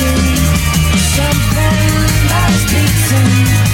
Something that's was beaten